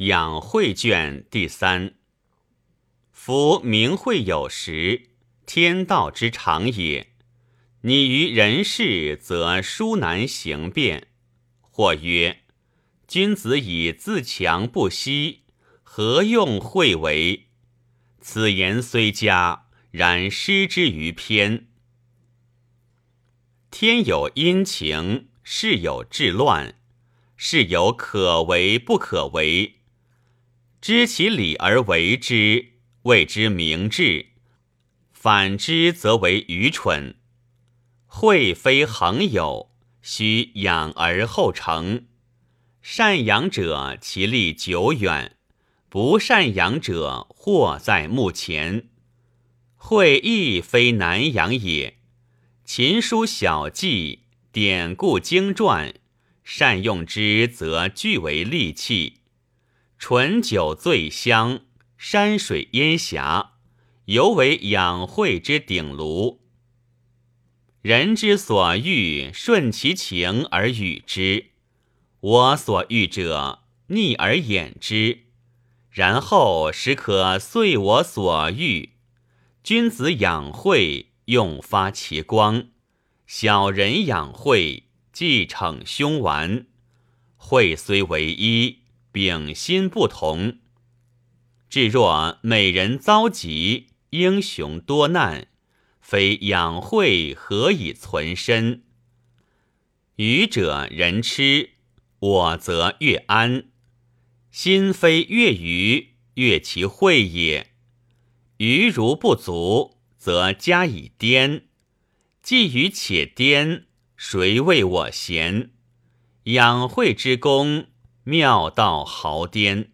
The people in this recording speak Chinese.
养晦卷第三。夫明慧有时，天道之常也。你于人世，则殊难行变。或曰：君子以自强不息，何用会为？此言虽佳，然失之于偏。天有阴晴，事有治乱，事有可为不可为。知其理而为之，谓之明智；反之，则为愚蠢。惠非恒有，须养而后成。善养者，其利久远；不善养者，祸在目前。惠亦非难养也。勤书小记，典故经传，善用之，则俱为利器。醇酒醉香，山水烟霞，犹为养晦之鼎炉。人之所欲，顺其情而与之；我所欲者，逆而掩之，然后使可遂我所欲。君子养晦，用发其光；小人养晦，既逞凶顽。晦虽为一。秉心不同，至若美人遭疾，英雄多难，非养晦何以存身？愚者人痴，我则越安。心非越愚，越其晦也。愚如不足，则加以颠。既愚且颠，谁为我贤？养晦之功。妙道豪颠。